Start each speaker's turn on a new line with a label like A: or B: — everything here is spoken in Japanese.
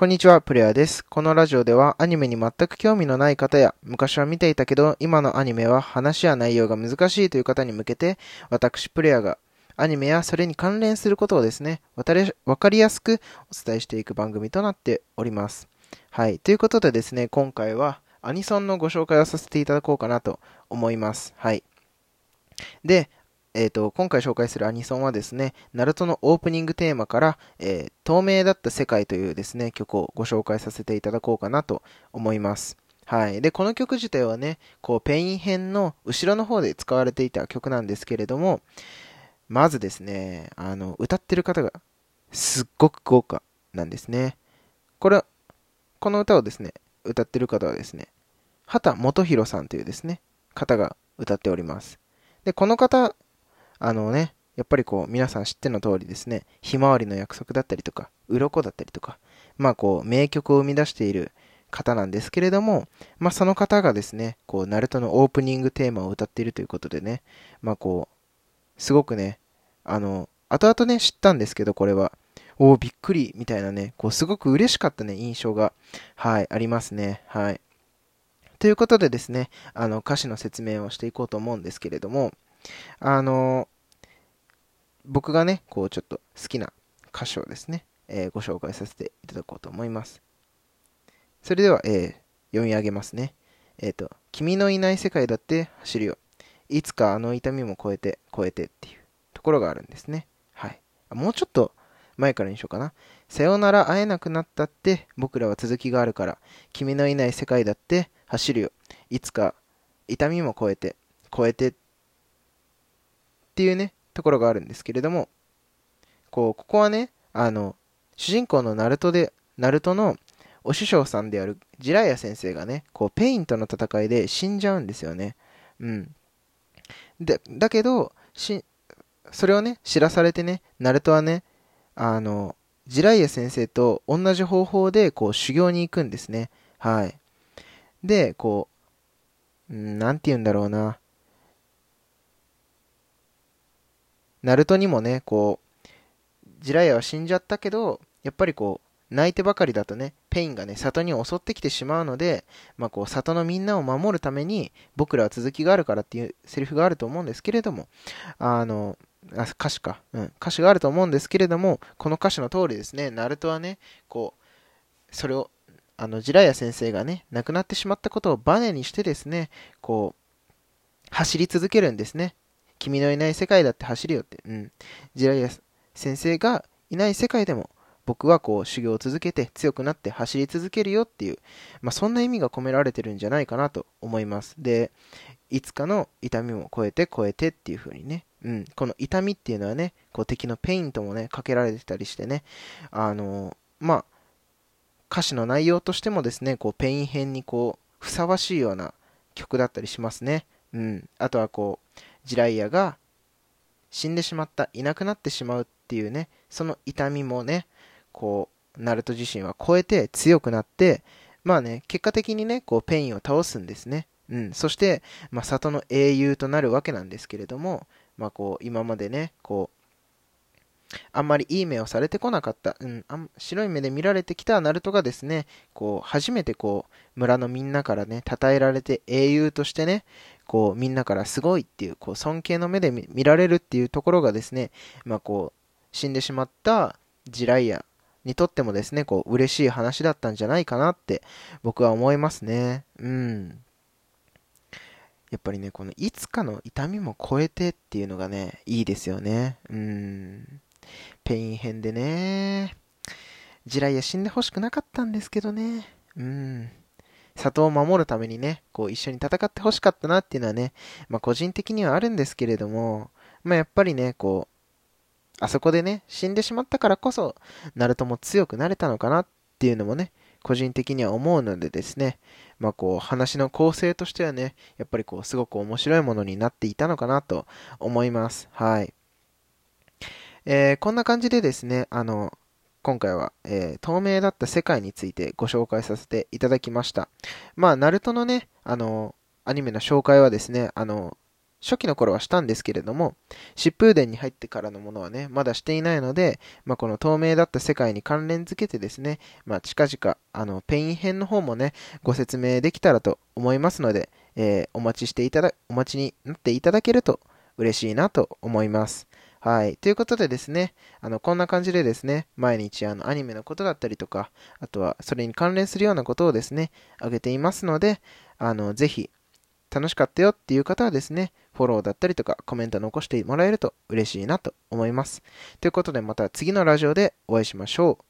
A: こんにちは、プレイヤーです。このラジオではアニメに全く興味のない方や、昔は見ていたけど、今のアニメは話や内容が難しいという方に向けて、私、プレイヤーがアニメやそれに関連することをですね、わかりやすくお伝えしていく番組となっております。はい。ということでですね、今回はアニソンのご紹介をさせていただこうかなと思います。はい。で、えーと、今回紹介するアニソンはですね、ナルトのオープニングテーマから、えー、透明だった世界というですね、曲をご紹介させていただこうかなと思います。はい。で、この曲自体はね、こう、ペイン編の後ろの方で使われていた曲なんですけれども、まずですね、あの、歌ってる方がすっごく豪華なんですね。これ、この歌をですね、歌ってる方はですね、秦基博さんというですね、方が歌っております。で、この方あのね、やっぱりこう、皆さん知っての通りですね、ひまわりの約束だったりとか、鱗だったりとか、まあこう、名曲を生み出している方なんですけれども、まあその方がですね、こう、ナルトのオープニングテーマを歌っているということでね、まあこう、すごくね、あの、後々ね、知ったんですけど、これは。おお、びっくり、みたいなね、こう、すごく嬉しかったね、印象が、はい、ありますね。はい。ということでですね、あの、歌詞の説明をしていこうと思うんですけれども、あの、僕がね、こうちょっと好きな箇所をですね、えー、ご紹介させていただこうと思います。それでは、えー、読み上げますね。えっ、ー、と、君のいない世界だって走るよ。いつかあの痛みも超えて、超えてっていうところがあるんですね。はい。もうちょっと前からにしようかな。さよなら会えなくなったって僕らは続きがあるから、君のいない世界だって走るよ。いつか痛みも超えて、超えてっていうね、ところがあるんですけれども、こう、ここはね、あの、主人公のナルトで、ナルトのお師匠さんである自来也先生がね、こう、ペインとの戦いで死んじゃうんですよね。うん。で、だけど、し、それをね、知らされてね、ナルトはね、あの、自来也先生と同じ方法で、こう、修行に行くんですね。はい。で、こう、なんて言うんだろうな。ナルトにもね、こう、自来也は死んじゃったけど、やっぱりこう、泣いてばかりだとね、ペインがね、里に襲ってきてしまうので、まあこう、里のみんなを守るために、僕らは続きがあるからっていうセリフがあると思うんですけれども、あの、あ歌詞か、うん、歌詞があると思うんですけれども、この歌詞の通りですね、ナルトはね、こう、それを、あの、ジライア先生がね、亡くなってしまったことをバネにしてですね、こう、走り続けるんですね。君のいない世界だって走るよって、うん。ジライア先生がいない世界でも、僕はこう修行を続けて強くなって走り続けるよっていう、まあ、そんな意味が込められてるんじゃないかなと思います。で、いつかの痛みも超えて超えてっていう風にね、うん、この痛みっていうのはね、こう敵のペイントもね、かけられてたりしてね、あのまあ、歌詞の内容としてもですね、こうペイン編にこう、ふさわしいような曲だったりしますね。うん。あとはこう、自来也が死んでしまった、いなくなってしまうっていうね、その痛みもね、こう、ナルト自身は超えて強くなって、まあね、結果的にね、こう、ペインを倒すんですね。うん。そして、まあ、里の英雄となるわけなんですけれども、まあ、こう、今までね、こう、あんまりいい目をされてこなかった、うん、あ白い目で見られてきたナルトがですね、こう、初めてこう、村のみんなからね、称えられて英雄としてね、こう、みんなからすごいっていう、こう、尊敬の目で見られるっていうところがですね、まあこう、死んでしまったジライアにとってもですね、こう、嬉しい話だったんじゃないかなって僕は思いますね。うん。やっぱりね、このいつかの痛みも超えてっていうのがね、いいですよね。うん。ペイン編でね。自来也死んでほしくなかったんですけどね。うん。里を守るためにね、こう一緒に戦ってほしかったなっていうのはね、まあ個人的にはあるんですけれども、まあやっぱりね、こう、あそこでね、死んでしまったからこそ、ナルトも強くなれたのかなっていうのもね、個人的には思うのでですね、まあこう話の構成としてはね、やっぱりこうすごく面白いものになっていたのかなと思います。はい。えー、こんな感じでですね、あの、今回は、えー、透明だった世界についてご紹介させていただきました。まあ、ナルトのね、あの、アニメの紹介はですね、あの、初期の頃はしたんですけれども、疾風伝に入ってからのものはね、まだしていないので、まあ、この透明だった世界に関連づけてですね、まあ、近々、あの、ペイン編の方もね、ご説明できたらと思いますので、えー、お待ちしていただ、お待ちになっていただけると嬉しいなと思います。はい。ということでですね、あの、こんな感じでですね、毎日あの、アニメのことだったりとか、あとはそれに関連するようなことをですね、あげていますので、あの、ぜひ、楽しかったよっていう方はですね、フォローだったりとかコメント残してもらえると嬉しいなと思います。ということでまた次のラジオでお会いしましょう。